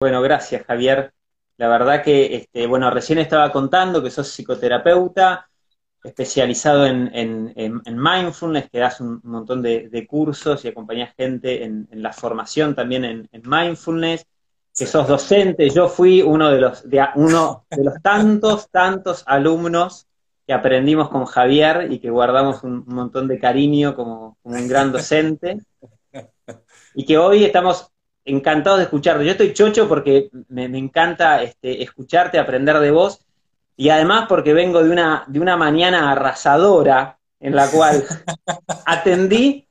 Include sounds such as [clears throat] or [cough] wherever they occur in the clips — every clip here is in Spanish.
Bueno, gracias, Javier. La verdad que, este, bueno, recién estaba contando que sos psicoterapeuta, especializado en, mindfulness, que das un montón de, cursos y acompañás gente en, la formación también en, mindfulness, que sos docente. Yo fui uno de los, de, uno de los tantos, tantos alumnos que aprendimos con Javier y que guardamos un, montón de cariño como, un gran docente. [laughs] Y que hoy estamos encantados de escucharte. Yo estoy chocho porque me, encanta este, escucharte, aprender de vos y además porque vengo de una, de una mañana arrasadora en la cual [laughs] atendí,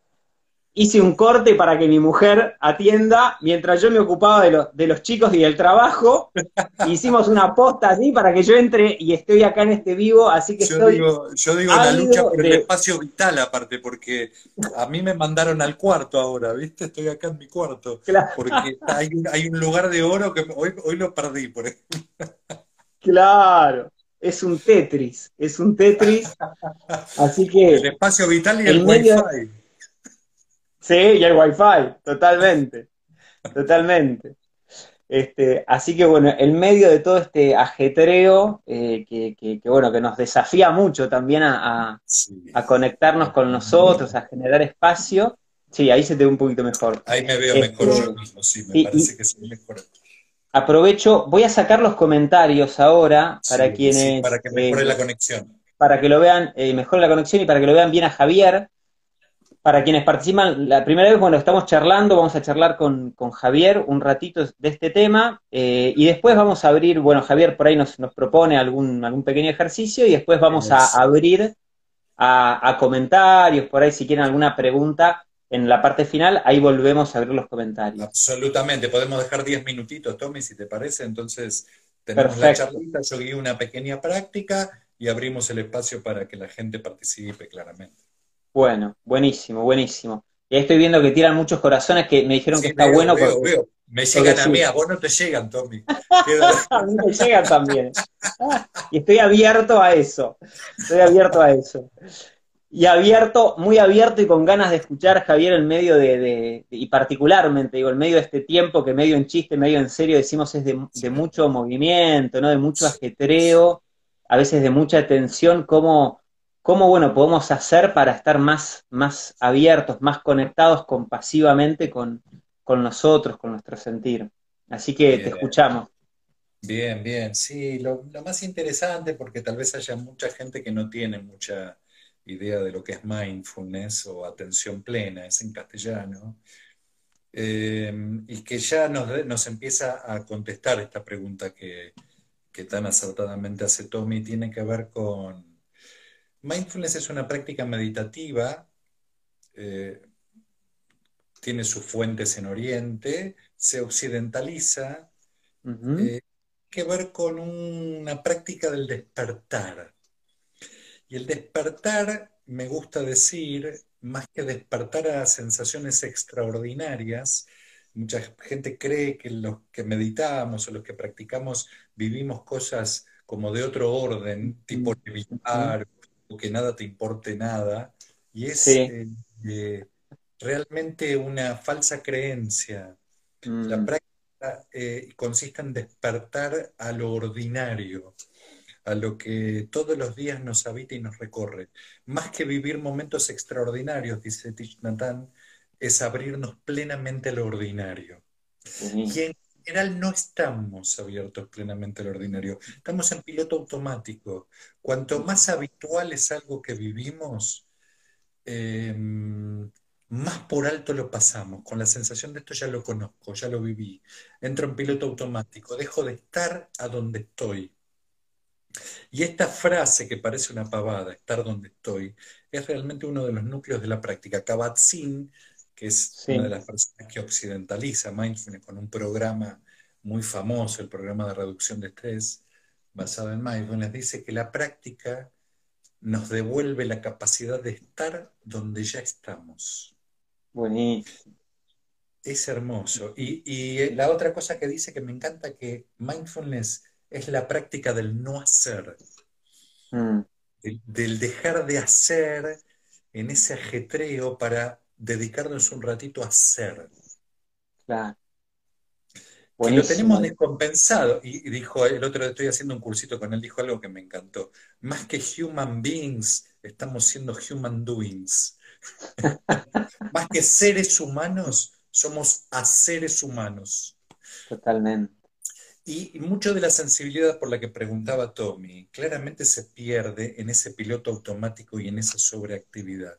hice un corte para que mi mujer atienda mientras yo me ocupaba de, de los chicos y del trabajo. [laughs] Hicimos una posta así para que yo entre y estoy acá en este vivo, así que yo Digo, yo digo la lucha por el espacio vital aparte, porque a mí me mandaron al cuarto ahora, ¿viste? Estoy acá en mi cuarto. Porque hay un, hay un lugar de oro que hoy, hoy lo perdí, por ejemplo. Claro es un Tetris, es un Tetris. [laughs] Así que. El espacio vital y el, Wi-Fi. Sí, y el Wi-Fi, totalmente. Totalmente. Este, así que bueno, en medio de todo este ajetreo, eh, que, bueno, que nos desafía mucho también a, conectarnos con nosotros, a generar espacio. Sí, ahí se te ve un poquito mejor. Ahí me veo mejor este, yo mismo, sí, me parece que se ve mejor aprovecho, voy a sacar los comentarios ahora para quienes... para que mejore la conexión. Para que lo vean, eh, mejore la conexión y para que lo vean bien a Javier. Para quienes participan la primera vez, bueno, estamos charlando, vamos a charlar con, Javier un ratito de este tema eh, y después vamos a abrir, bueno, Javier por ahí nos, nos propone algún, algún pequeño ejercicio y después vamos a abrir a, a comentarios, por ahí si quieren alguna pregunta en la parte final, ahí volvemos a ver los comentarios. Absolutamente, podemos dejar 10 minutitos, Tommy, si te parece. Entonces, tenemos la charlita, yo guío una pequeña práctica y abrimos el espacio para que la gente participe claramente. Bueno, buenísimo, buenísimo. Y ahí estoy viendo que tiran muchos corazones que me dijeron que está bueno. Veo, veo. Me llegan a mí, a vos no te llegan, Tommy. [laughs] a mí me llegan también. y estoy abierto a eso. Estoy abierto a eso y abierto, muy abierto y con ganas de escuchar Javier en medio de, y particularmente, digo, en medio de este tiempo que medio en chiste, medio en serio decimos es de, mucho movimiento, ¿no? De mucho ajetreo, a veces de mucha tensión, cómo, cómo bueno, podemos hacer para estar más, más abiertos, más conectados compasivamente con, con nosotros, con nuestro sentir. Así que te escuchamos. Bien, bien, sí, lo más interesante, porque tal vez haya mucha gente que no tiene mucha idea de lo que es mindfulness o atención plena, es en castellano, eh, y que ya nos, empieza a contestar esta pregunta que, tan acertadamente hace Tommy, tiene que ver con... Mindfulness es una práctica meditativa, eh, tiene sus fuentes en Oriente, se occidentaliza, tiene eh, que ver con una práctica del despertar. Y el despertar, me gusta decir, más que despertar a sensaciones extraordinarias, mucha gente cree que los que meditamos o los que practicamos vivimos cosas como de otro orden, tipo levitar, que nada te importe nada, y es eh, eh, realmente una falsa creencia. La mm. práctica eh, consiste en despertar a lo ordinario, a lo que todos los días nos habita y nos recorre. Más que vivir momentos extraordinarios, dice Tich es abrirnos plenamente a lo ordinario. Y en general no estamos abiertos plenamente a lo ordinario, estamos en piloto automático. Cuanto más habitual es algo que vivimos, em, más por alto lo pasamos, con la sensación de esto ya lo conozco, ya lo viví. Entro en piloto automático, dejo de estar a donde estoy y esta frase que parece una pavada, estar donde estoy, es realmente uno de los núcleos de la práctica. Kabat-Zinn, que es una de las personas que occidentaliza mindfulness con un programa muy famoso, el programa de reducción de estrés, basado en mindfulness, dice que la práctica nos devuelve la capacidad de estar donde ya estamos. Buenísimo. Es hermoso. Y, y la otra cosa que dice que me encanta que mindfulness es la práctica del no hacer, mm. del, dejar de hacer en ese ajetreo para dedicarnos un ratito a hacer. Lo tenemos descompensado. Y, dijo, el otro día estoy haciendo un cursito con él, dijo algo que me encantó. Más que human beings, estamos siendo human doings. [laughs] Más que seres humanos, somos a seres humanos. Totalmente. Y, mucho de la sensibilidad por la que preguntaba Tommy, claramente se pierde en ese piloto automático y en esa sobreactividad.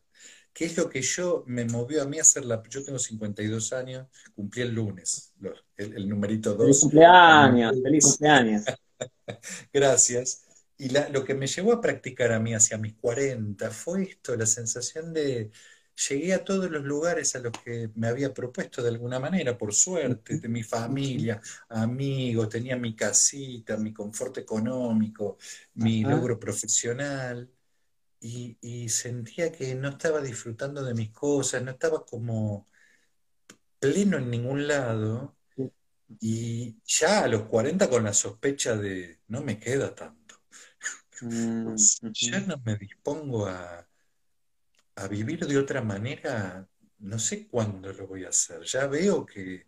¿Qué es lo que yo me movió a mí a hacer la... Yo tengo 52 años, cumplí el lunes, el, numerito 2. Feliz cumpleaños, feliz cumpleaños. [laughs] Gracias. Y lo que me llevó a practicar a mí hacia mis 40 fue esto, la sensación de, llegué a todos los lugares a los que me había propuesto de alguna manera, por suerte, de mi familia, amigos, tenía mi casita, mi confort económico, mi logro profesional, y, sentía que no estaba disfrutando de mis cosas, no estaba como pleno en ningún lado, y ya a los 40 con la sospecha de no me queda tanto. [laughs] Mm, ya no me dispongo a a vivir de otra manera, no sé cuándo lo voy a hacer. Ya veo que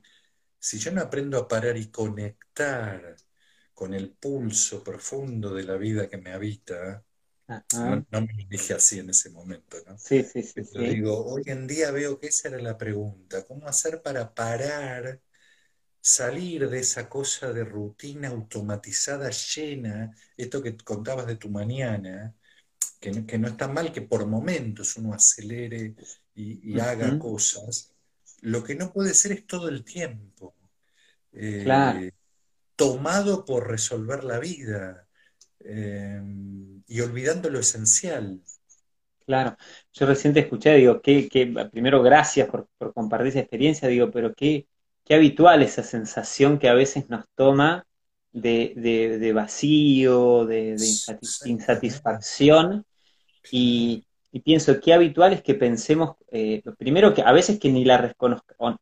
si yo no aprendo a parar y conectar con el pulso profundo de la vida que me habita, no, me dije así en ese momento, ¿no? Sí, sí, sí. Pero digo, hoy en día veo que esa era la pregunta, ¿cómo hacer para parar, salir de esa cosa de rutina automatizada llena, esto que contabas de tu mañana, que no, está mal que por momentos uno acelere y, haga cosas. Lo que no puede ser es todo el tiempo. Eh, tomado por resolver la vida eh, y olvidando lo esencial. Claro, yo recién te escuché, digo, que, primero gracias por, compartir esa experiencia, digo, pero qué, qué habitual esa sensación que a veces nos toma de, vacío, de, insatisfacción, y, pienso qué habitual es que pensemos, eh, primero que a veces que ni la reconozcamos,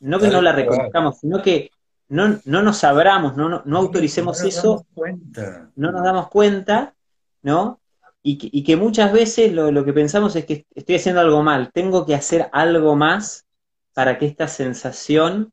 no que no la reconozcamos, sino que no, no nos abramos, no, no, autoricemos eso, no nos damos cuenta, ¿no? Y que, muchas veces lo, que pensamos es que estoy haciendo algo mal, tengo que hacer algo más para que esta sensación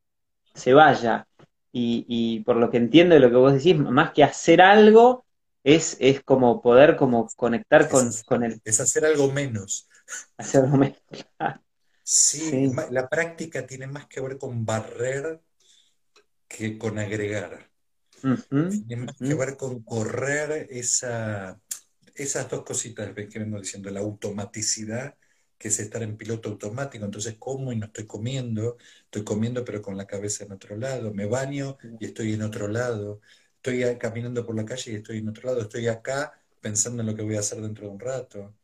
se vaya. Y, y por lo que entiendo de lo que vos decís, más que hacer algo, es, es como poder como conectar con, con el... Es hacer algo menos. Hacer algo menos. [laughs] sí, la práctica tiene más que ver con barrer que con agregar. tiene más que ver con correr esa, esas dos cositas que vengo diciendo, la automaticidad, que es estar en piloto automático, entonces como y no estoy comiendo, estoy comiendo pero con la cabeza en otro lado, me baño y estoy en otro lado, estoy caminando por la calle y estoy en otro lado, estoy acá pensando en lo que voy a hacer dentro de un rato.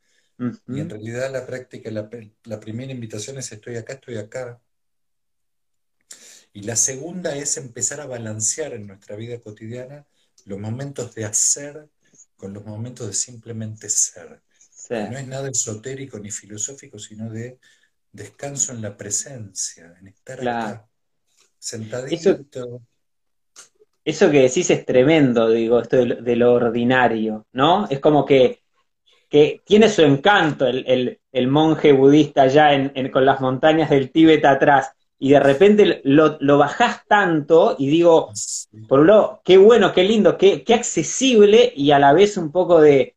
Y en realidad la práctica, la, la, primera invitación es estoy acá, estoy acá. Y la segunda es empezar a balancear en nuestra vida cotidiana los momentos de hacer con los momentos de simplemente ser. No es nada esotérico ni filosófico, sino de descanso en la presencia, en estar acá, sentadito eso que decís es tremendo, digo, esto de, lo ordinario, ¿no? Es como que, tiene su encanto el, monje budista allá en, con las montañas del Tíbet atrás, y de repente lo, lo bajás tanto y digo, por un lado, qué bueno, qué lindo, qué, qué accesible y a la vez un poco de,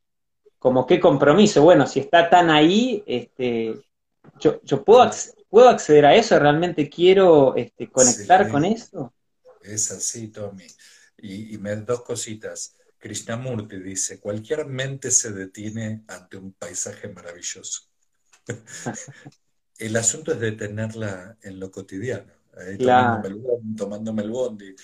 como qué compromiso. Bueno, si está tan ahí, este, yo, yo puedo, puedo acceder a eso, realmente quiero este, conectar con eso. Es así, Tommy. Y, me dos cositas. Krishnamurti dice, cualquier mente se detiene ante un paisaje maravilloso. [laughs] el asunto es detenerla en lo cotidiano, tomándome, el bondi,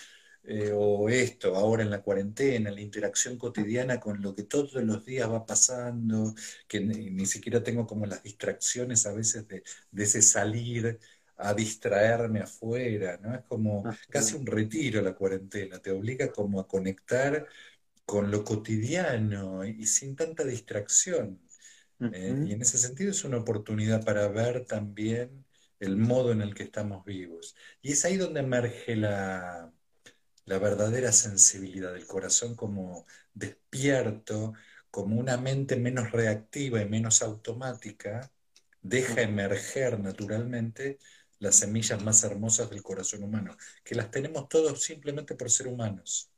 eh, o esto, ahora en la cuarentena, la interacción cotidiana con lo que todos los días va pasando, que ni, siquiera tengo como las distracciones a veces de, de ese salir a distraerme afuera, ¿no? Es como casi un retiro la cuarentena, te obliga como a conectar con lo cotidiano y, sin tanta distracción. Eh, y en ese sentido es una oportunidad para ver también el modo en el que estamos vivos. Y es ahí donde emerge la, la verdadera sensibilidad del corazón como despierto, como una mente menos reactiva y menos automática, deja emerger naturalmente las semillas más hermosas del corazón humano, que las tenemos todos simplemente por ser humanos.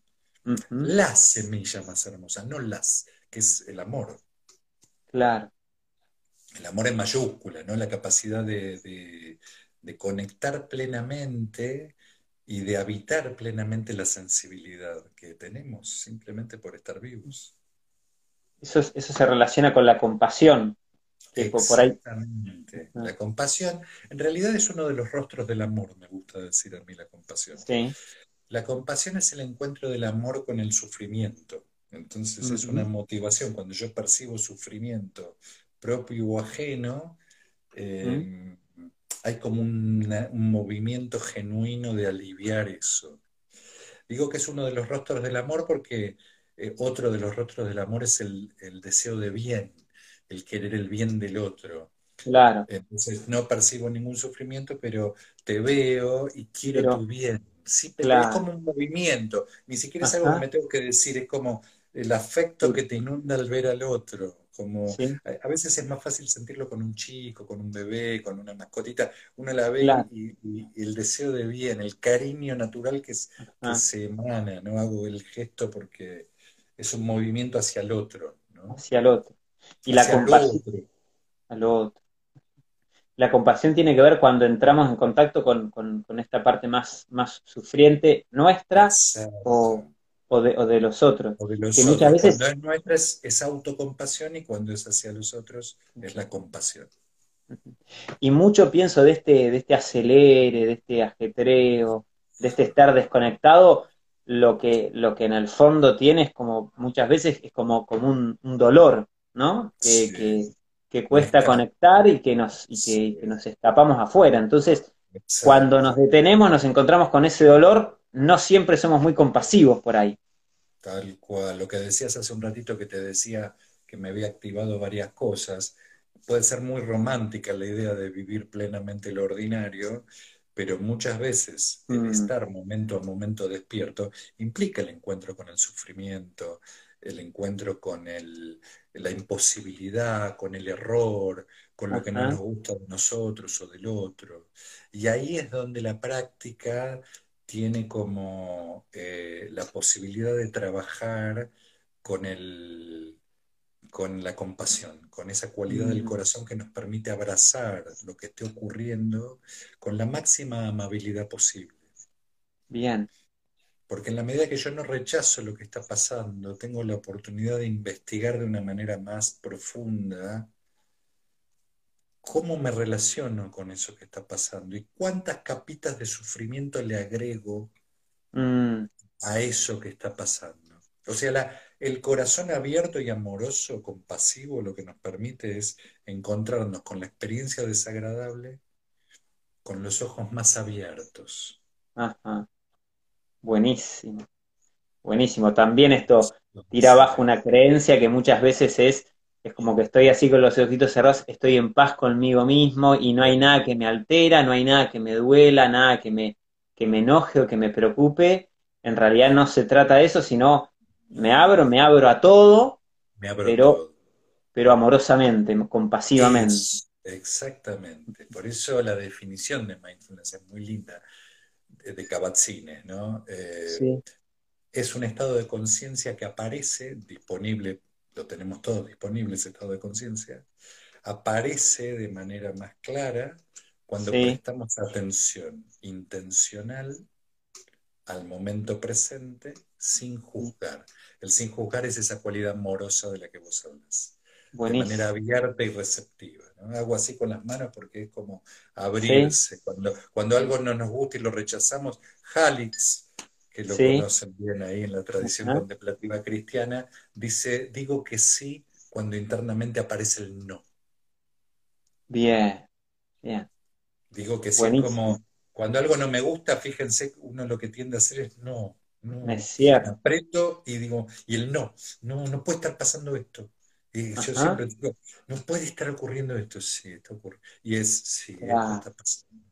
Las semillas más hermosas, no las, que es el amor. Claro. El amor en mayúscula, ¿no? La capacidad de, de conectar plenamente y de habitar plenamente la sensibilidad que tenemos simplemente por estar vivos. Eso, eso se relaciona con la compasión. Exactamente. La compasión, en realidad es uno de los rostros del amor, me gusta decir a mí la compasión. La compasión es el encuentro del amor con el sufrimiento. Entonces es una motivación. Cuando yo percibo sufrimiento propio o ajeno, eh, hay como un movimiento genuino de aliviar eso. Digo que es uno de los rostros del amor porque eh, otro de los rostros del amor es el, deseo de bien, el querer el bien del otro. Claro. Entonces no percibo ningún sufrimiento, pero te veo y quiero tu bien. Sí, pero es como un movimiento, ni siquiera es algo que me tengo que decir, es como el afecto que te inunda al ver al otro. Como a, veces es más fácil sentirlo con un chico, con un bebé, con una mascotita. Uno la ve y, el deseo de bien, el cariño natural que, se emana, ¿no? Hago el gesto porque es un movimiento hacia el otro, ¿no? Hacia el otro. Y la compasión. Al otro. La compasión tiene que ver cuando entramos en contacto con, esta parte más, más sufriente nuestra o, o de, los otros. que muchas veces... Cuando es nuestra es, autocompasión y cuando es hacia los otros es la compasión. Y mucho pienso de este, de este acelere, de este ajetreo, de este estar desconectado, lo que, lo que en el fondo tiene es como, muchas veces es como, como un, dolor, ¿no? Que, que, cuesta conectar y que nos, y que, nos escapamos afuera. Entonces, cuando nos detenemos, nos encontramos con ese dolor, no siempre somos muy compasivos por ahí. Tal cual, lo que decías hace un ratito que te decía que me había activado varias cosas, puede ser muy romántica la idea de vivir plenamente lo ordinario, pero muchas veces el mm. estar momento a momento despierto implica el encuentro con el sufrimiento, el encuentro con el, la imposibilidad, con el error, con lo que no nos gusta de nosotros o del otro. Y ahí es donde la práctica tiene como eh, la posibilidad de trabajar con, el, con la compasión, con esa cualidad del mm. corazón que nos permite abrazar lo que esté ocurriendo con la máxima amabilidad posible. Bien. Porque en la medida que yo no rechazo lo que está pasando, tengo la oportunidad de investigar de una manera más profunda cómo me relaciono con eso que está pasando y cuántas capitas de sufrimiento le agrego mm. a eso que está pasando. O sea, el corazón abierto y amoroso, compasivo, lo que nos permite es encontrarnos con la experiencia desagradable con los ojos más abiertos. Ajá. Buenísimo. Buenísimo. También esto tira abajo una creencia que muchas veces es es como que estoy así con los ojitos cerrados, estoy en paz conmigo mismo y no hay nada que me altera, no hay nada que me duela, nada que me, que me enoje o que me preocupe. En realidad no se trata de eso, sino me abro, me abro a todo, pero, pero amorosamente, compasivamente. exactamente. Por eso la definición de mindfulness es muy linda, de Kabat-Zinn, ¿no? Eh, es un estado de conciencia que aparece disponible lo tenemos todos disponible, ese estado de conciencia, aparece de manera más clara cuando prestamos atención intencional al momento presente sin juzgar. El sin juzgar es esa cualidad amorosa de la que vos hablas. De manera abierta y receptiva. Hago así con las manos porque es como abrirse. Cuando, cuando algo no nos gusta y lo rechazamos, Halix, que lo conocen bien ahí en la tradición contemplativa cristiana, dice, digo que sí cuando internamente aparece el no. Bien, bien. Digo que sí, como cuando algo no me gusta, fíjense, uno lo que tiende a hacer es no, no. Es cierto. Aprieto y digo, y el no, no, no puede estar pasando esto. Y yo siempre digo, no puede estar ocurriendo esto, sí, está ocurriendo. Y es, sí, está pasando.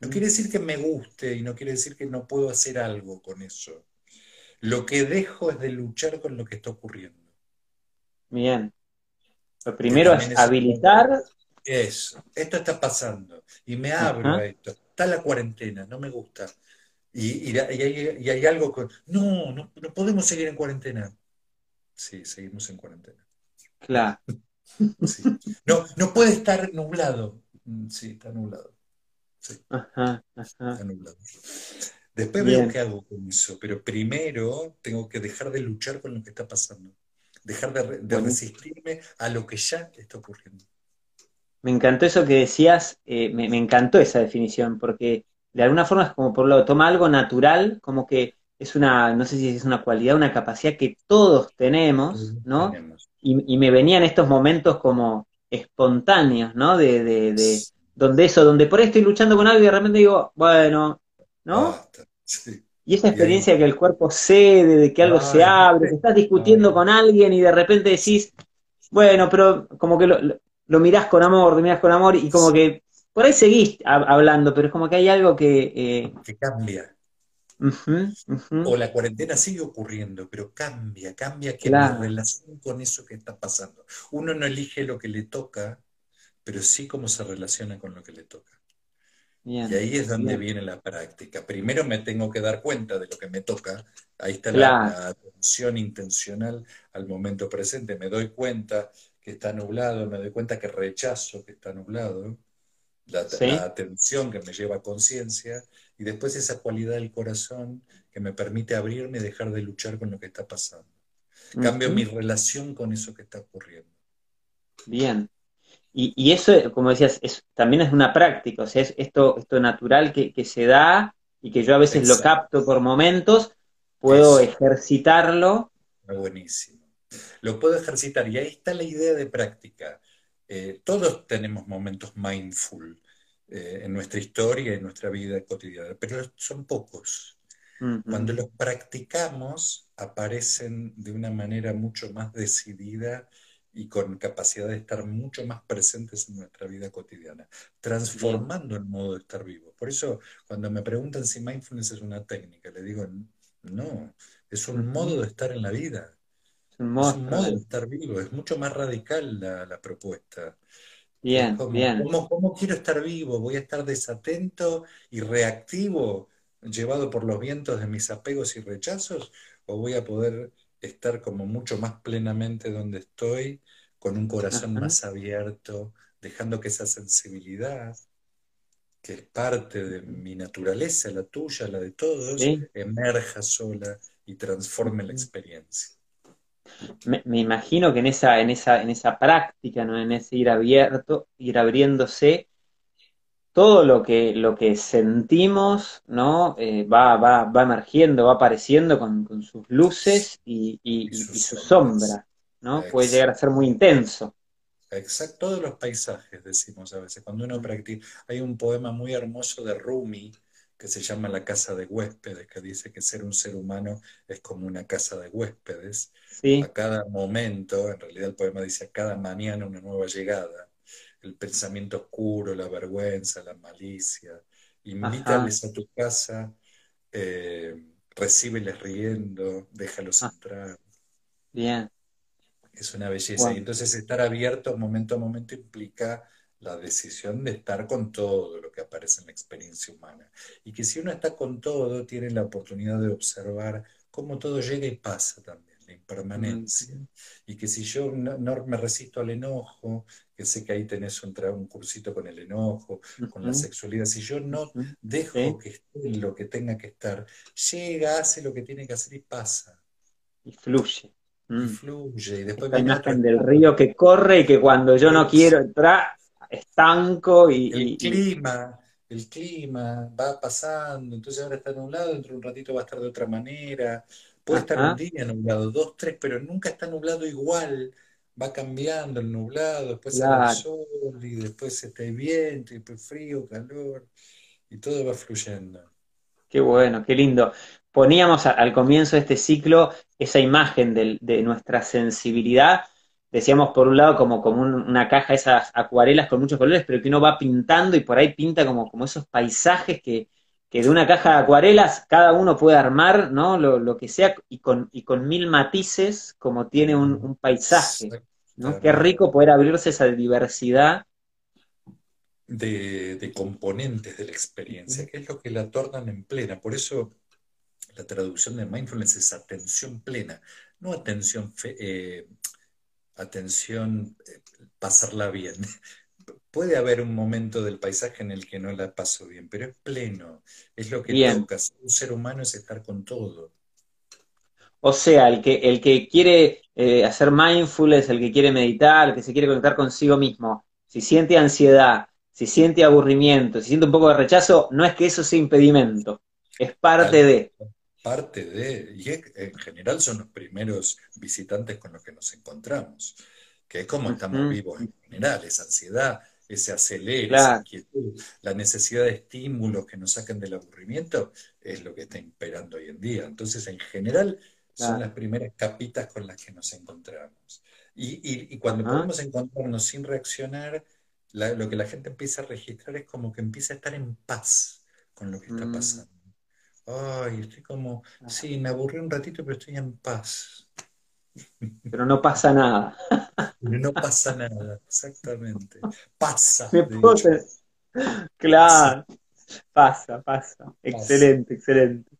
No quiere decir que me guste y no quiere decir que no puedo hacer algo con eso. Lo que dejo es de luchar con lo que está ocurriendo. Bien. Lo primero es, habilitar Eso, esto está pasando y me abro a esto. Está la cuarentena, no me gusta. Y, hay, algo con, no, no, no podemos seguir en cuarentena. Sí, seguimos en cuarentena. Claro. No, no puede estar nublado. Mm, sí, está nublado. Sí. Ajá, Está nublado. Después veo qué hago con eso, pero primero tengo que dejar de luchar con lo que está pasando. Dejar de, resistirme a lo que ya está ocurriendo. Me encantó eso que decías, eh, me, encantó esa definición, porque de alguna forma es como por lo toma algo natural, como que es una, no sé si es una cualidad, una capacidad que todos tenemos, ¿no? Y, me venían estos momentos como espontáneos, ¿no? De, de, donde eso, donde por ahí estoy luchando con algo y de repente digo, bueno, ¿no? Y esa experiencia que el cuerpo cede, de que algo se abre, que estás discutiendo con alguien y de repente decís, bueno, pero como que lo, lo, mirás con amor, lo mirás con amor y como que por ahí seguís hablando, pero es como que hay algo que... Eh, que cambia. O la cuarentena sigue ocurriendo, pero cambia, cambia que la relación con eso que está pasando. Uno no elige lo que le toca, pero sí cómo se relaciona con lo que le toca. y ahí es donde viene la práctica. Primero me tengo que dar cuenta de lo que me toca. Ahí está la, atención intencional al momento presente. Me doy cuenta que está nublado, me doy cuenta que rechazo que está nublado. La, la atención que me lleva a conciencia y después esa cualidad del corazón que me permite abrirme y dejar de luchar con lo que está pasando. Cambio mi relación con eso que está ocurriendo. Bien. Y, eso, como decías, es, también es una práctica, o sea, es esto, esto natural que, se da y que yo a veces lo capto por momentos, puedo ejercitarlo. Buenísimo. Lo puedo ejercitar y ahí está la idea de práctica. Eh, todos tenemos momentos mindful. Eh, en nuestra historia en nuestra vida cotidiana, pero son pocos. Cuando los practicamos, aparecen de una manera mucho más decidida y con capacidad de estar mucho más presentes en nuestra vida cotidiana, transformando el modo de estar vivo. Por eso, cuando me preguntan si mindfulness es una técnica, le digo, no, es un modo de estar en la vida. Es un modo, de estar vivo, es mucho más radical la, la propuesta. Bien, bien. ¿cómo, quiero estar vivo? ¿Voy a estar desatento y reactivo, llevado por los vientos de mis apegos y rechazos? ¿O voy a poder estar como mucho más plenamente donde estoy, con un corazón más abierto, dejando que esa sensibilidad, que es parte de mi naturaleza, la tuya, la de todos, emerja sola y transforme la experiencia. Me, imagino que en esa, en esa, en esa práctica, ¿no? en ese ir abierto, ir abriéndose, todo lo que, lo que sentimos, ¿no? Eh, va, va, va emergiendo, va apareciendo con, sus luces y, y, su sombra, ¿no? Puede llegar a ser muy intenso. Exacto, todos los paisajes decimos a veces. Cuando uno practica, hay un poema muy hermoso de Rumi que se llama La casa de huéspedes, que dice que ser un ser humano es como una casa de huéspedes. A cada momento, en realidad el poema dice a cada mañana una nueva llegada, el pensamiento oscuro, la vergüenza, la malicia. Invítales a tu casa, eh, recíbeles riendo, déjalos ah. entrar. Bien. Es una belleza. Y entonces estar abierto momento a momento implica la decisión de estar con todo lo que aparece en la experiencia humana. Y que si uno está con todo, tiene la oportunidad de observar cómo todo llega y pasa también, la impermanencia. Y que si yo no, me resisto al enojo, que sé que ahí tenés un, un cursito con el enojo, con la sexualidad, si yo no dejo que esté lo que tenga que estar, llega, hace lo que tiene que hacer y pasa. Y fluye. Y mm. fluye. Y después la imagen del río que corre y que cuando yo no quiero entrar, estanco y... El clima, el clima va pasando, entonces ahora está nublado, dentro de un ratito va a estar de otra manera, puede estar un día nublado, dos, tres, pero nunca está nublado igual, va cambiando el nublado, después sale el sol y después está el viento y después frío, calor, y todo va fluyendo. Qué bueno, qué lindo. Poníamos al comienzo de este ciclo esa imagen de nuestra sensibilidad decíamos por un lado como, como una caja esas acuarelas con muchos colores, pero que uno va pintando y por ahí pinta como, como esos paisajes que, de una caja de acuarelas cada uno puede armar, ¿no? Lo, que sea, y con, y con mil matices como tiene un, paisaje, ¿no? Qué rico poder abrirse esa diversidad de, componentes de la experiencia, que es lo que la tornan en plena. Por eso la traducción de mindfulness es atención plena, no atención, eh, atención, eh, pasarla bien. Puede haber un momento del paisaje en el que no la paso bien, pero es pleno, es lo que toca. un ser humano es estar con todo. O sea, el que, el que quiere eh, hacer mindfulness, el que quiere meditar, el que se quiere conectar consigo mismo, si siente ansiedad, si siente aburrimiento, si siente un poco de rechazo, no es que eso sea impedimento, es parte de. Parte de, y en general son los primeros visitantes con los que nos encontramos, que es como estamos vivos en general, esa ansiedad, ese acelera, esa inquietud, la necesidad de estímulos que nos saquen del aburrimiento, es lo que está imperando hoy en día. Entonces, en general, son las primeras capitas con las que nos encontramos. Y, cuando podemos encontrarnos sin reaccionar, lo que la gente empieza a registrar es como que empieza a estar en paz con lo que está mm. pasando. Ay, estoy como, sí, me aburrí un ratito, pero estoy en paz. Pero no pasa nada. No pasa nada, exactamente. Pasa. Claro, pasa, pasa. Excelente, excelente.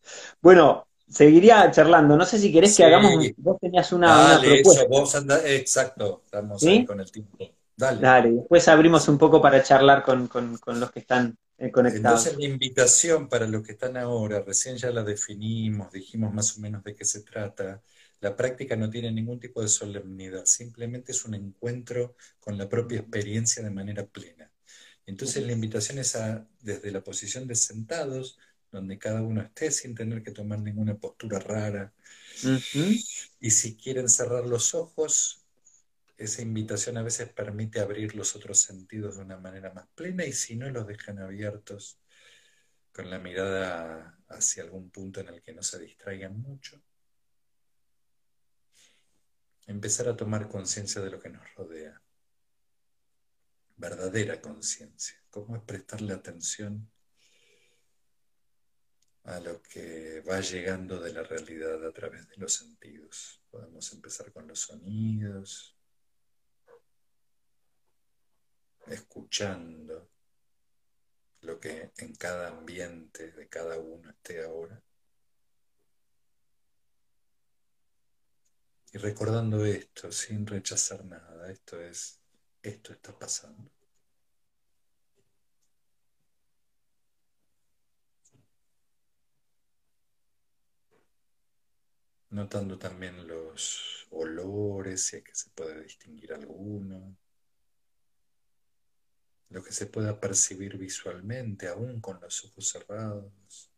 Bueno, seguiría charlando. No sé si querés que hagamos. Vos tenías una, Dale, Eso, vos exacto, estamos ahí con el tiempo. Dale. Dale, después abrimos un poco para charlar con, los que están eh, conectados. Entonces, la invitación para los que están ahora, recién ya la definimos, dijimos más o menos de qué se trata. La práctica no tiene ningún tipo de solemnidad, simplemente es un encuentro con la propia experiencia de manera plena. Entonces, la invitación es a, desde la posición de sentados, donde cada uno esté sin tener que tomar ninguna postura rara. Y si quieren cerrar los ojos, esa invitación a veces permite abrir los otros sentidos de una manera más plena y si no los dejan abiertos con la mirada hacia algún punto en el que no se distraigan mucho. Empezar a tomar conciencia de lo que nos rodea. Verdadera conciencia. ¿Cómo es prestarle atención a lo que va llegando de la realidad a través de los sentidos. Podemos empezar con los sonidos, escuchando lo que en cada ambiente de cada uno esté ahora. Y recordando esto sin rechazar nada, esto es, esto está pasando. notando también los olores, si es que se puede distinguir alguno, lo que se pueda percibir visualmente, aún con los ojos cerrados.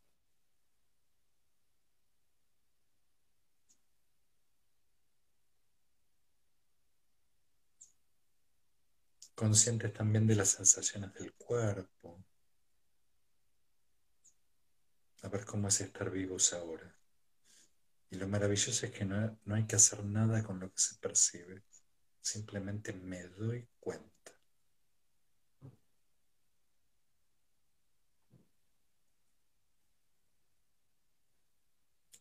Conscientes también de las sensaciones del cuerpo. A ver cómo es estar vivos ahora. Y lo maravilloso es que no, hay que hacer nada con lo que se percibe, simplemente me doy cuenta.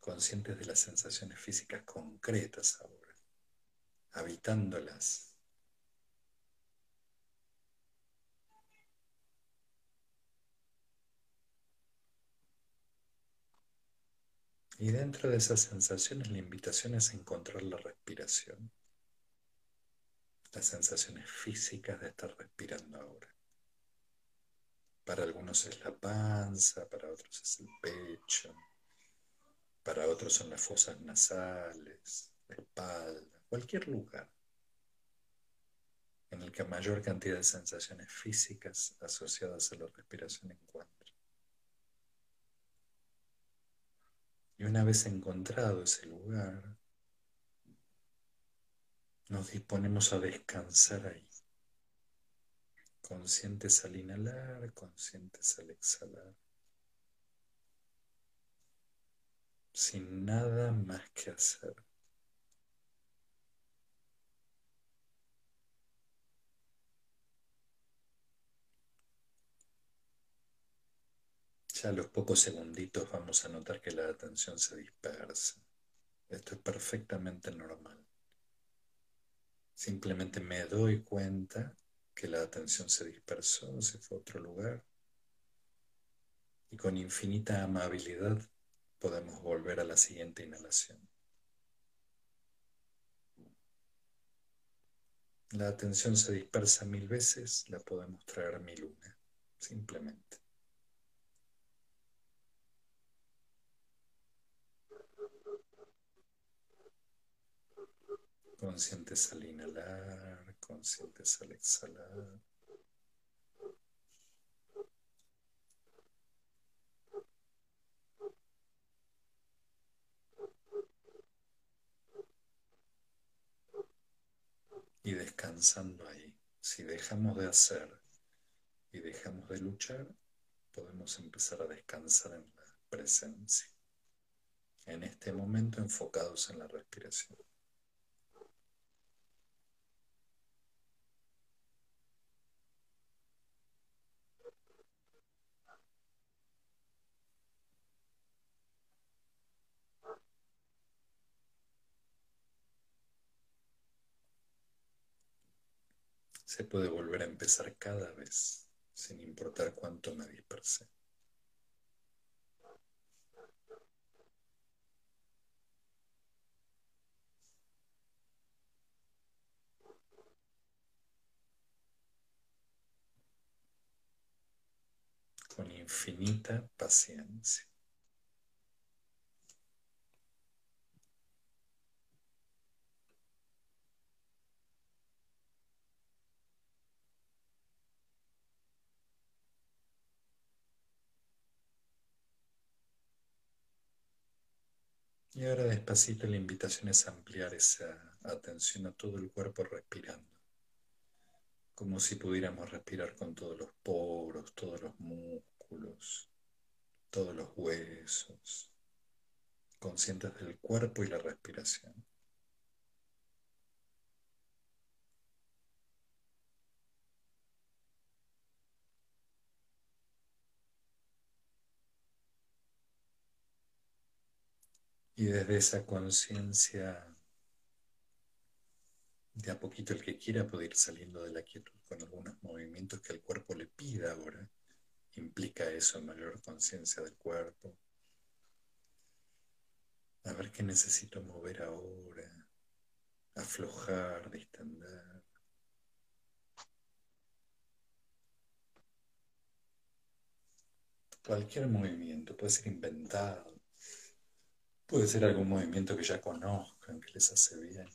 Conscientes de las sensaciones físicas concretas ahora, habitándolas. Y dentro de esas sensaciones la invitación es encontrar la respiración, las sensaciones físicas de estar respirando ahora. Para algunos es la panza, para otros es el pecho, para otros son las fosas nasales, la espalda, cualquier lugar en el que mayor cantidad de sensaciones físicas asociadas a la respiración encuentran. Una vez encontrado ese lugar, nos disponemos a descansar ahí. Conscientes al inhalar, conscientes al exhalar. Sin nada más que hacer. A los pocos segunditos vamos a notar que la atención se dispersa. Esto es perfectamente normal. Simplemente me doy cuenta que la atención se dispersó, se fue a otro lugar. Y con infinita amabilidad podemos volver a la siguiente inhalación. La atención se dispersa mil veces, la podemos traer mil una, simplemente. Conscientes al inhalar, conscientes al exhalar. Y descansando ahí. Si dejamos de hacer y dejamos de luchar, podemos empezar a descansar en la presencia. En este momento enfocados en la respiración. Se puede volver a empezar cada vez, sin importar cuánto me dispersé. Con infinita paciencia. Y ahora despacito la invitación es ampliar esa atención a todo el cuerpo respirando, como si pudiéramos respirar con todos los poros, todos los músculos, todos los huesos, conscientes del cuerpo y la respiración. Y desde esa conciencia, de a poquito el que quiera puede ir saliendo de la quietud con algunos movimientos que el cuerpo le pida ahora. Implica eso, mayor conciencia del cuerpo. A ver qué necesito mover ahora. Aflojar, distender. Cualquier movimiento puede ser inventado Puede ser algún movimiento que ya conozcan, que les hace bien.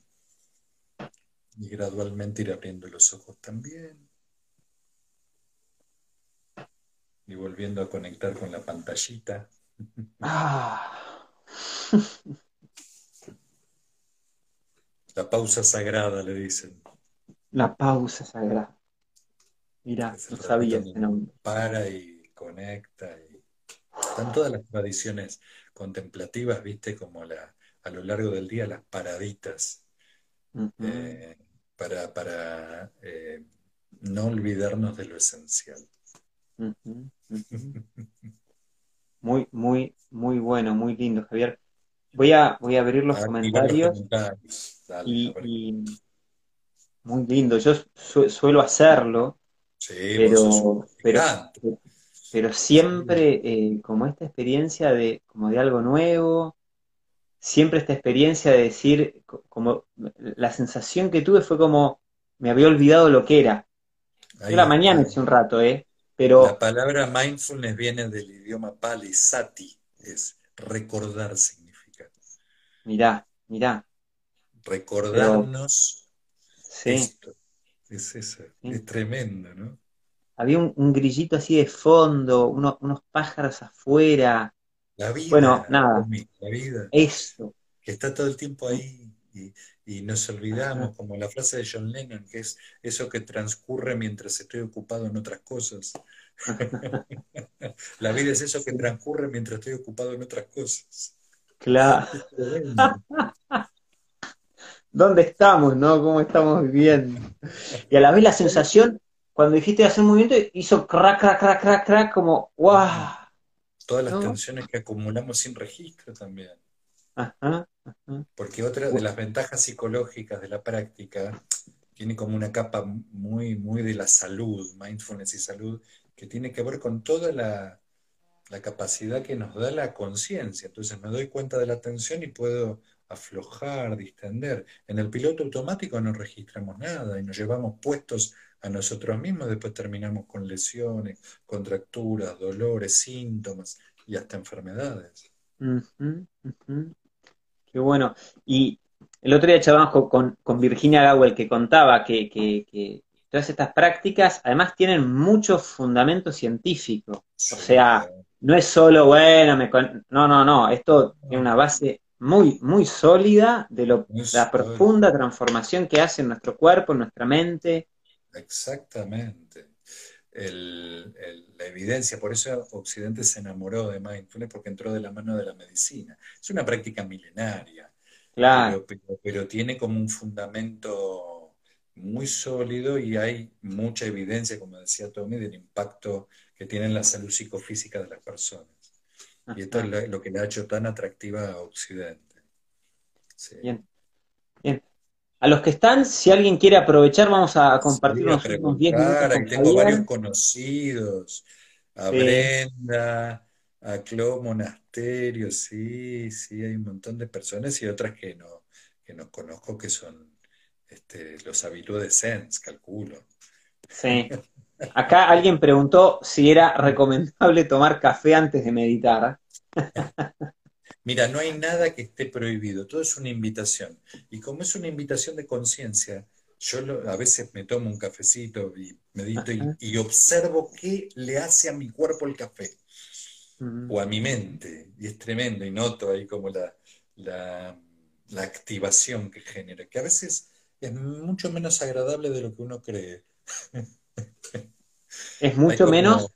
Y gradualmente ir abriendo los ojos también. Y volviendo a conectar con la pantallita. Ah. La pausa sagrada, le dicen. La pausa sagrada. Mira, no sabía ese nombre. Para y conecta. Y... Están todas las tradiciones contemplativas, viste, como la, a lo largo del día las paraditas, eh, para, para eh, no olvidarnos de lo esencial. [laughs] Muy, muy, muy bueno, muy lindo, Javier. Voy a, voy a abrir los comentarios. y, muy lindo. Yo suelo hacerlo, pero, pero, pero siempre eh, como esta experiencia de, como de algo nuevo, siempre esta experiencia de decir, como la sensación que tuve fue como me había olvidado lo que era. Yo la mañana hace un rato, ¿eh? Pero... La palabra mindfulness viene del idioma pali, sati, es recordar significa. Mirá, mirá. Recordarnos esto. Es eso, es tremendo, ¿no? Había un, grillito así de fondo, unos pájaros afuera. La vida. Bueno, nada. La vida. Eso. Que está todo el tiempo ahí y, nos olvidamos, como la frase de John Lennon, que es eso que transcurre mientras estoy ocupado en otras cosas. [laughs] la vida es eso que transcurre mientras estoy ocupado en otras cosas. Claro. [laughs] ¿Dónde estamos, no? ¿Cómo estamos viviendo? Y a la vez la sensación cuando dijiste hacer un movimiento, hizo crack, crack, crack, crack, crack, como ¡guau! Todas las tensiones que acumulamos sin registro también. Ajá, Porque otra de las ventajas psicológicas de la práctica, tiene como una capa muy, muy de la salud, mindfulness y salud, que tiene que ver con toda la, la capacidad que nos da la conciencia. Entonces me doy cuenta de la atención y puedo aflojar, distender. En el piloto automático no registramos nada y nos llevamos puestos a nosotros mismos, después terminamos con lesiones, contracturas, dolores, síntomas y hasta enfermedades. Qué bueno. Y el otro día charlamos con, con Virginia Gawel que contaba que, que, todas estas prácticas además tienen mucho fundamento científico. O sea, no es solo, bueno, me no, no, no, esto tiene una base muy, muy sólida de lo, la profunda transformación que hace en nuestro cuerpo, en nuestra mente. Exactamente. la evidencia, por eso Occidente se enamoró de mindfulness porque entró de la mano de la medicina. Es una práctica milenaria, claro. pero tiene como un fundamento muy sólido y hay mucha evidencia, como decía Tommy, del impacto que tienen la salud psicofísica de las personas. Y esto es lo que le ha hecho tan atractiva a Occidente. Bien. A los que están, si alguien quiere aprovechar, vamos a compartir unos, 10 minutos. tengo varios conocidos. A Brenda, a Clo Monasterio, sí, sí, hay un montón de personas y otras que no, que no conozco que son este, los habituales de Sense, calculo. Sí. Acá alguien preguntó si era recomendable tomar café antes de meditar. [laughs] Mira, no hay nada que esté prohibido, todo es una invitación. Y como es una invitación de conciencia, yo a veces me tomo un cafecito y medito y, observo qué le hace a mi cuerpo el café o a mi mente. Y es tremendo y noto ahí como la, la, la activación que genera, que a veces es mucho menos agradable de lo que uno cree. Es [laughs] mucho menos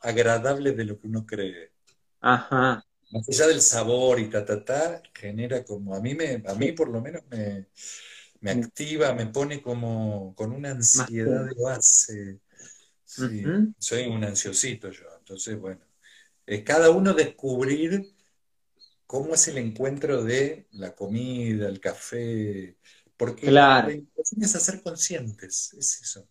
agradable de lo que uno cree. Ajá. Más allá del sabor y ta, ta, ta, genera como, a mí, me, a mí por lo menos me, me activa, me pone como con una ansiedad de base. Soy un ansiosito yo, entonces bueno, es cada uno descubrir cómo es el encuentro de la comida, el café, porque claro. la es hacer conscientes, es eso.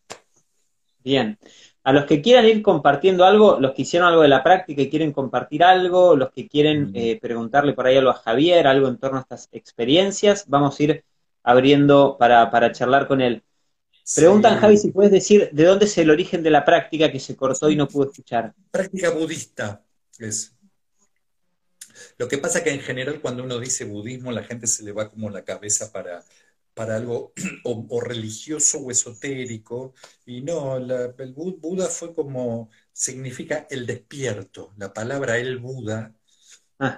Bien. A los que quieran ir compartiendo algo, los que hicieron algo de la práctica y quieren compartir algo, los que quieren eh, preguntarle por ahí algo a Javier, algo en torno a estas experiencias, vamos a ir abriendo para, charlar con él. Preguntan, Javi, si puedes decir de dónde es el origen de la práctica que se cortó y no pudo escuchar. Práctica budista es. Lo que pasa que en general cuando uno dice budismo, la gente se le va como la cabeza para para algo [clears throat] o, religioso o esotérico. Y no, el Buda fue como, significa el despierto. La palabra el Buda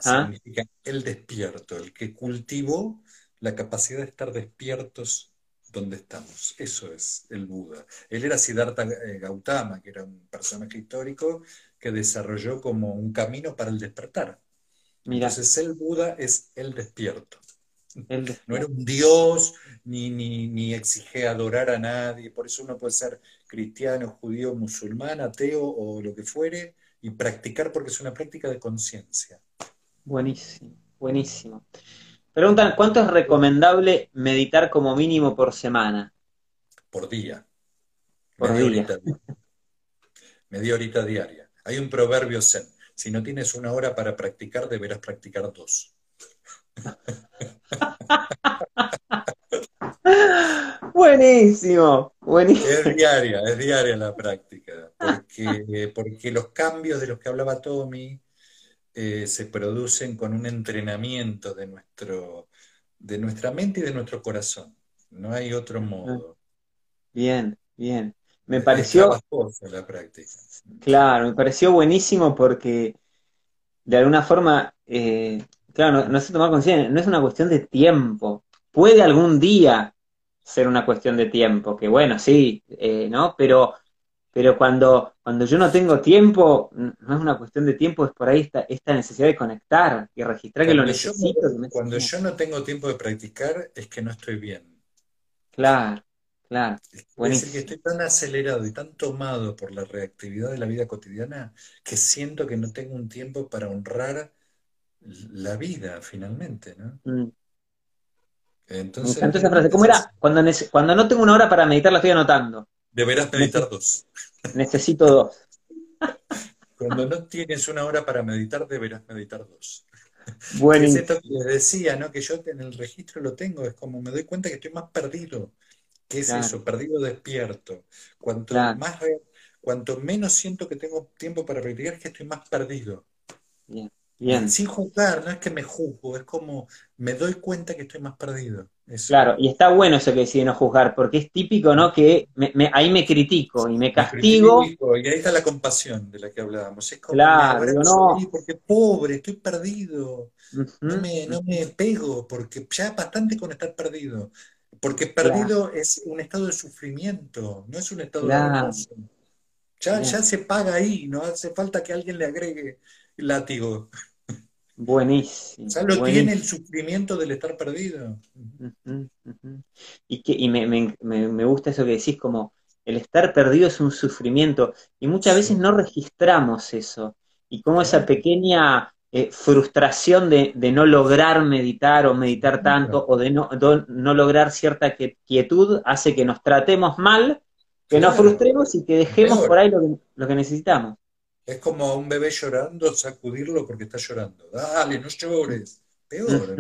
significa el despierto, el que cultivó la capacidad de estar despiertos donde estamos. Eso es el Buda. Él era Siddhartha eh, Gautama, que era un personaje histórico que desarrolló como un camino para el despertar. Entonces el Buda es el despierto. No era un dios, ni, ni, ni exige adorar a nadie, por eso uno puede ser cristiano, judío, musulmán, ateo o lo que fuere, y practicar porque es una práctica de conciencia. Buenísimo, buenísimo. Preguntan, ¿cuánto es recomendable meditar como mínimo por semana? Por día. Por media día. Horita, media horita diaria. Hay un proverbio zen. Si no tienes una hora para practicar, deberás practicar dos. [laughs] buenísimo, buenísimo. Es diaria, es diaria la práctica, porque, porque los cambios de los que hablaba Tommy eh, se producen con un entrenamiento de, nuestro, de nuestra mente y de nuestro corazón. No hay otro modo. Bien, bien. Me pareció... la práctica. Claro, me pareció buenísimo porque de alguna forma eh, Claro, no, tomar conciencia, no es una cuestión de tiempo. Puede algún día ser una cuestión de tiempo, que bueno, sí, eh, ¿no? Pero, pero cuando, cuando yo no tengo tiempo, no es una cuestión de tiempo, es por ahí esta, esta necesidad de conectar y registrar que lo necesito. cuando yo no tengo tiempo de practicar, es que no estoy bien. Claro, claro. Es decir, que estoy tan acelerado y tan tomado por la reactividad de la vida cotidiana que siento que no tengo un tiempo para honrar la vida finalmente, ¿no? Mm. Entonces, Me esa frase. ¿Cómo era? Cuando, cuando no tengo una hora para meditar, la estoy anotando. Deberás meditar dos. Necesito dos. [laughs] Cuando no tienes una hora para meditar, deberás meditar dos. Bueno. Es esto que les decía, ¿no? Que yo en el registro lo tengo, es como me doy cuenta que estoy más perdido. ¿Qué es eso? Perdido despierto. Cuanto más cuanto menos siento que tengo tiempo para practicar, es que estoy más perdido. Bien. Bien. Sin juzgar, no es que me juzgo, es como me doy cuenta que estoy más perdido. Claro, y está bueno eso que decide no juzgar, porque es típico, ¿no? Que ahí me critico y me castigo. y ahí está la compasión de la que hablábamos. Es como, claro, no. Porque pobre, estoy perdido. no, me, no me pego, porque ya bastante con estar perdido. Porque perdido es un estado de sufrimiento, no es un estado de gozo. Ya, ya se paga ahí, no hace falta que alguien le agregue látigo. Buenísimo. Ya lo tiene el sufrimiento del estar perdido. Y, que, y me, me, me, gusta eso que decís, como el estar perdido es un sufrimiento. Y muchas veces no registramos eso. Y como esa pequeña eh, frustración de, de, no lograr meditar o meditar tanto o de no, no lograr cierta quietud hace que nos tratemos mal, que nos frustremos y que dejemos por ahí lo que, lo que necesitamos. Es como un bebé llorando, sacudirlo porque está llorando. Dale, no llores. Peor.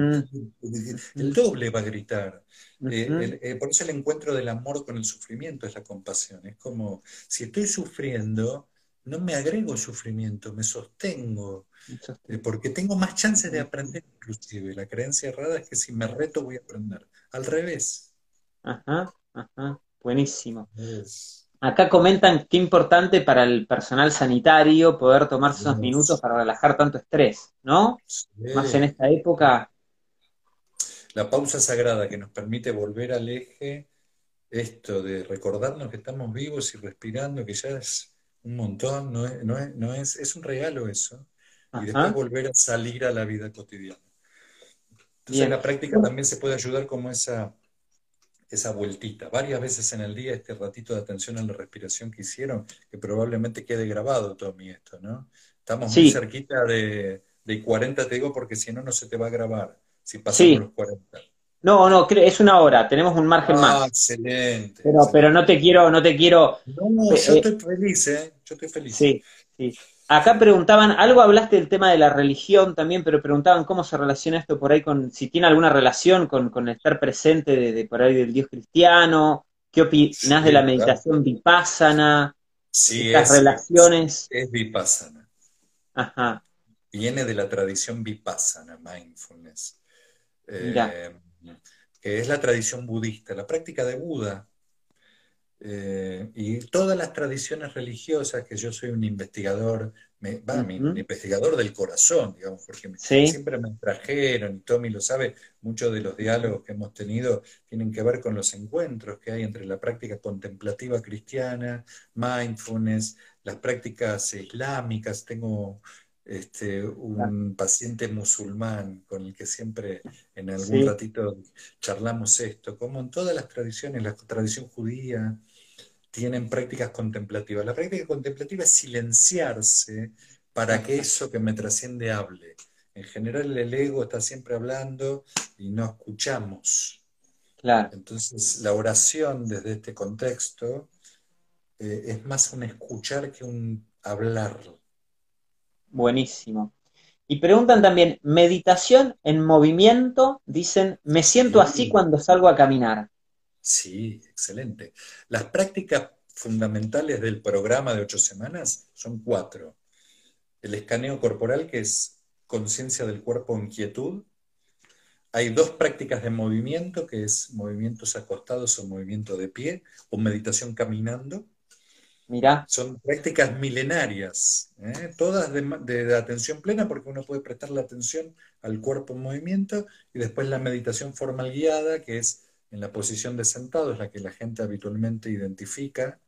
El doble va a gritar. Eh, eh, por eso el encuentro del amor con el sufrimiento es la compasión. Es como, si estoy sufriendo, no me agrego sufrimiento, me sostengo. Eh, porque tengo más chances de aprender inclusive. La creencia errada es que si me reto voy a aprender. Al revés. Ajá, ajá. Buenísimo. Acá comentan qué importante para el personal sanitario poder tomarse esos minutos para relajar tanto estrés, ¿no? Más en esta época. La pausa sagrada que nos permite volver al eje, esto de recordarnos que estamos vivos y respirando, que ya es un montón, no es, no es, es, un regalo eso. Y después volver a salir a la vida cotidiana. Entonces en la práctica también se puede ayudar como esa esa vueltita, varias veces en el día, este ratito de atención a la respiración que hicieron, que probablemente quede grabado, Tommy, esto, ¿no? Estamos muy cerquita de, de, 40, te digo, porque si no, no se te va a grabar, si pasamos los 40. No, no, es una hora, tenemos un margen ah, más. Excelente. Pero, pero no te quiero, no te quiero. No, yo eh, estoy feliz, ¿eh? Yo estoy feliz. Sí, sí. Acá preguntaban, algo hablaste del tema de la religión también, pero preguntaban cómo se relaciona esto por ahí con, si tiene alguna relación con, con estar presente de, por ahí del Dios cristiano, ¿qué opinas de la meditación vipassana? Sí, estas relaciones. Es, vipassana. Ajá. Viene de la tradición vipassana, mindfulness, eh, que es la tradición budista, la práctica de Buda, eh, y todas las tradiciones religiosas, que yo soy un investigador, me, investigador del corazón, digamos, porque siempre me trajeron, y Tommy lo sabe, muchos de los diálogos que hemos tenido tienen que ver con los encuentros que hay entre la práctica contemplativa cristiana, mindfulness, las prácticas islámicas. Tengo este, un paciente musulmán con el que siempre en algún ratito charlamos esto, como en todas las tradiciones, la tradición judía, tienen prácticas contemplativas. La práctica contemplativa es silenciarse para que eso que me trasciende hable. En general el ego está siempre hablando y no escuchamos. Claro. Entonces la oración desde este contexto eh, es más un escuchar que un hablar. Buenísimo. Y preguntan también, meditación en movimiento, dicen, me siento así cuando salgo a caminar. Sí, excelente. Las prácticas fundamentales del programa de ocho semanas son cuatro. El escaneo corporal, que es conciencia del cuerpo en quietud. Hay dos prácticas de movimiento, que es movimientos acostados o movimiento de pie, o meditación caminando. Mira. Son prácticas milenarias, ¿eh? todas de, de, atención plena, porque uno puede prestar la atención al cuerpo en movimiento, y después la meditación formal guiada, que es en la posición de sentado, es la que la gente habitualmente identifica,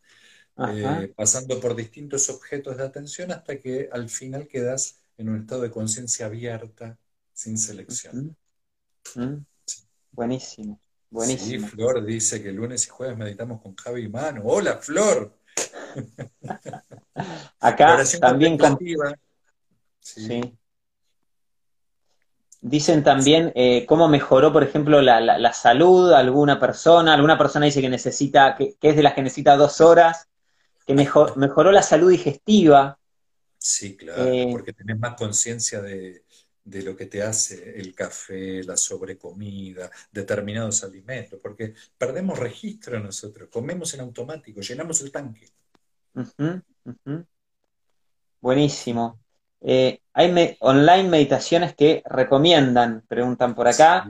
eh, pasando por distintos objetos de atención hasta que al final quedas en un estado de conciencia abierta, sin selección. Buenísimo, buenísimo. Sí, Flor dice que lunes y jueves meditamos con Javi y Mano. ¡Hola, Flor! [laughs] Acá también con... sí. Dicen también eh, cómo mejoró, por ejemplo, la, la, salud alguna persona. Alguna persona dice que necesita, que, es de las que necesita dos horas, que mejor, mejoró la salud digestiva. Sí, claro, eh, porque tenés más conciencia de, de lo que te hace el café, la sobrecomida, determinados alimentos, porque perdemos registro nosotros, comemos en automático, llenamos el tanque. Buenísimo. Eh, hay online meditaciones que recomiendan, preguntan por acá.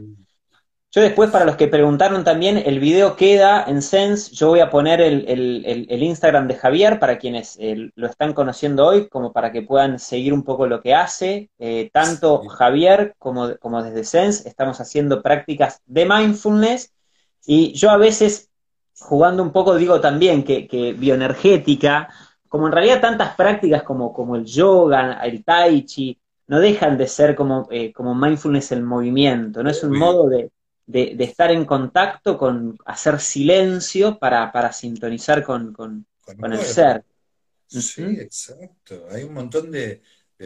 Yo después, para los que preguntaron también, el video queda en Sense. Yo voy a poner el, Instagram de Javier para quienes eh, lo están conociendo hoy, como para que puedan seguir un poco lo que hace. Eh, tanto Javier como, como desde Sense estamos haciendo prácticas de mindfulness. Y yo a veces, jugando un poco, digo también que, que bioenergética, como en realidad tantas prácticas como, como el yoga, el tai chi, no dejan de ser como, eh, como mindfulness el movimiento, ¿no? Es un modo de, de, estar en contacto con hacer silencio para, para sintonizar con, con, el ser. Sí, exacto. Hay un montón de,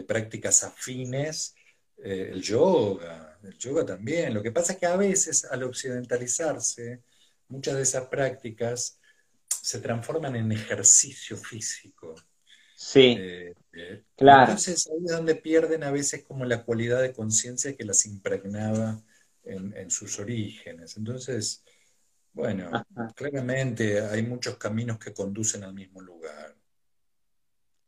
prácticas afines. Eh, el yoga, el yoga también. Lo que pasa es que a veces al occidentalizarse, muchas de esas prácticas se transforman en ejercicio físico. Sí, eh, eh, claro. Entonces ahí es donde pierden a veces como la cualidad de conciencia que las impregnaba en, sus orígenes. Entonces, bueno, claramente hay muchos caminos que conducen al mismo lugar.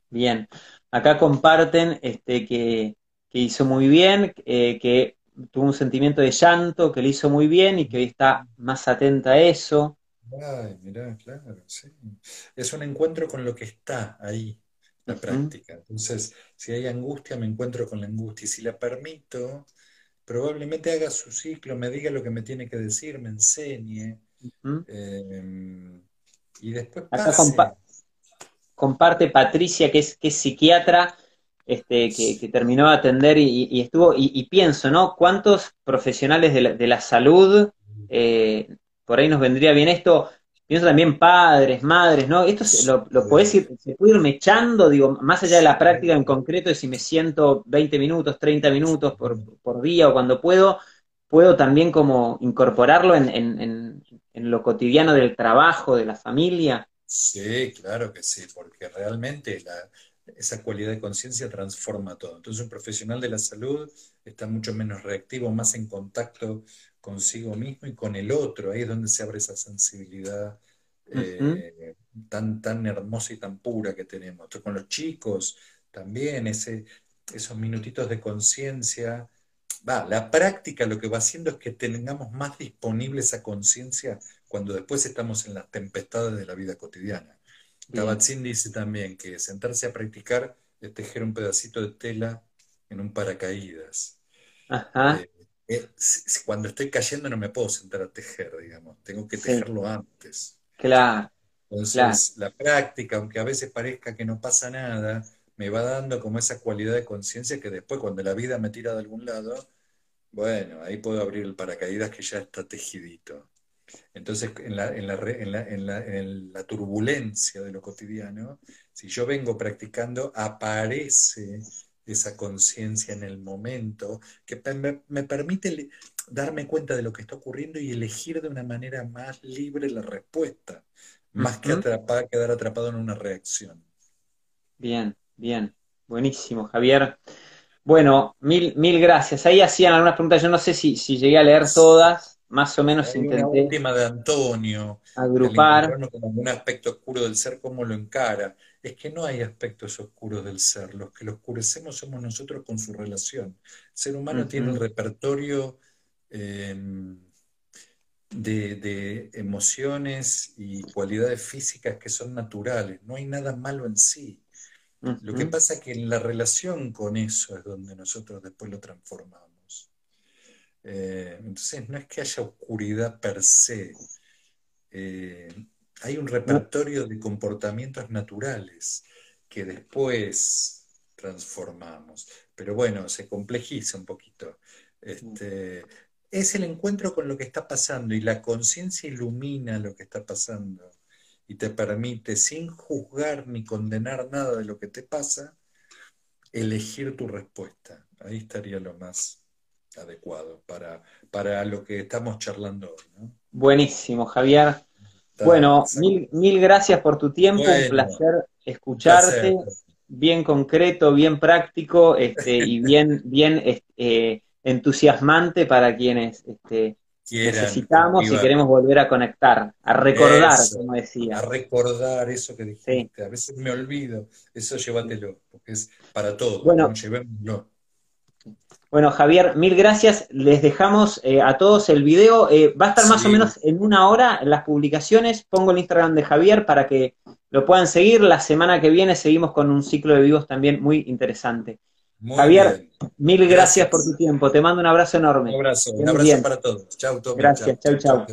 Bien, acá comparten este, que, hizo muy bien, eh, que tuvo un sentimiento de llanto, que le hizo muy bien y que hoy está más atenta a eso. Ay, mirá, claro, sí. Es un encuentro con lo que está ahí, la práctica. Entonces, si hay angustia, me encuentro con la angustia. Y si la permito, probablemente haga su ciclo, me diga lo que me tiene que decir, me enseñe. Em, y después comparte Patricia, que es, que es psiquiatra, este, que, terminó de atender y, estuvo, y, pienso, ¿no? ¿Cuántos profesionales de la, salud, eh, por ahí nos vendría bien esto, pienso también padres, madres, ¿no? Esto se, lo, lo podés ir, se puede ir mechando, digo, más allá de la práctica en concreto, de si me siento 20 minutos, 30 minutos por, por día o cuando puedo, puedo también como incorporarlo en, en, en, lo cotidiano del trabajo, de la familia. Sí, claro que sí, porque realmente esa cualidad de conciencia transforma todo. Entonces un profesional de la salud está mucho menos reactivo, más en contacto consigo mismo y con el otro. Ahí es donde se abre esa sensibilidad eh, tan, tan hermosa y tan pura que tenemos. con los chicos también, ese, esos minutitos de conciencia. Va, la práctica lo que va haciendo es que tengamos más disponible esa conciencia cuando después estamos en las tempestades de la vida cotidiana. Kabat-Zinn dice también que sentarse a practicar es tejer un pedacito de tela en un paracaídas. Ajá. Eh, eh, cuando estoy cayendo no me puedo sentar a tejer, digamos, tengo que tejerlo antes. Claro. Entonces, la práctica, aunque a veces parezca que no pasa nada, me va dando como esa cualidad de conciencia que después, cuando la vida me tira de algún lado, bueno, ahí puedo abrir el paracaídas que ya está tejidito. Entonces, en la, en la, en la, en la turbulencia de lo cotidiano, si yo vengo practicando, aparece esa conciencia en el momento, que me, permite darme cuenta de lo que está ocurriendo y elegir de una manera más libre la respuesta, más que quedar atrapado en una reacción. Bien, bien, buenísimo, Javier. Bueno, mil, mil gracias. Ahí hacían algunas preguntas, yo no sé si, si llegué a leer todas, más o menos Hay intenté. Una última de Antonio. Agrupar. Con un aspecto oscuro del ser, ¿cómo lo encara? Es que no hay aspectos oscuros del ser, los que lo oscurecemos somos nosotros con su relación. El ser humano tiene un repertorio em, de, emociones y cualidades físicas que son naturales, no hay nada malo en sí. Lo que pasa es que en la relación con eso es donde nosotros después lo transformamos. Eh, entonces no es que haya oscuridad per se. Eh, hay un repertorio de comportamientos naturales que después transformamos. Pero bueno, se complejiza un poquito. Este, es el encuentro con lo que está pasando y la conciencia ilumina lo que está pasando y te permite, sin juzgar ni condenar nada de lo que te pasa, elegir tu respuesta. Ahí estaría lo más adecuado para, para lo que estamos charlando hoy. Buenísimo, Javier. Bueno, mil, mil, gracias por tu tiempo, un placer escucharte, bien concreto, bien práctico este, y bien, [laughs] bien este, entusiasmante para quienes este, necesitamos y queremos volver a conectar, a recordar, como decía. A recordar eso que dijiste. A veces me olvido, eso llévatelo, porque es para todos. Bueno, Bueno, Javier, mil gracias. Les dejamos eh, a todos el video. Eh, va a estar más o menos en una hora en las publicaciones. Pongo el Instagram de Javier para que lo puedan seguir. La semana que viene seguimos con un ciclo de vivos también muy interesante. Javier, mil gracias, por tu tiempo. Te mando un abrazo enorme. Un abrazo, un abrazo para todos. Chau, Gracias, chau, chau.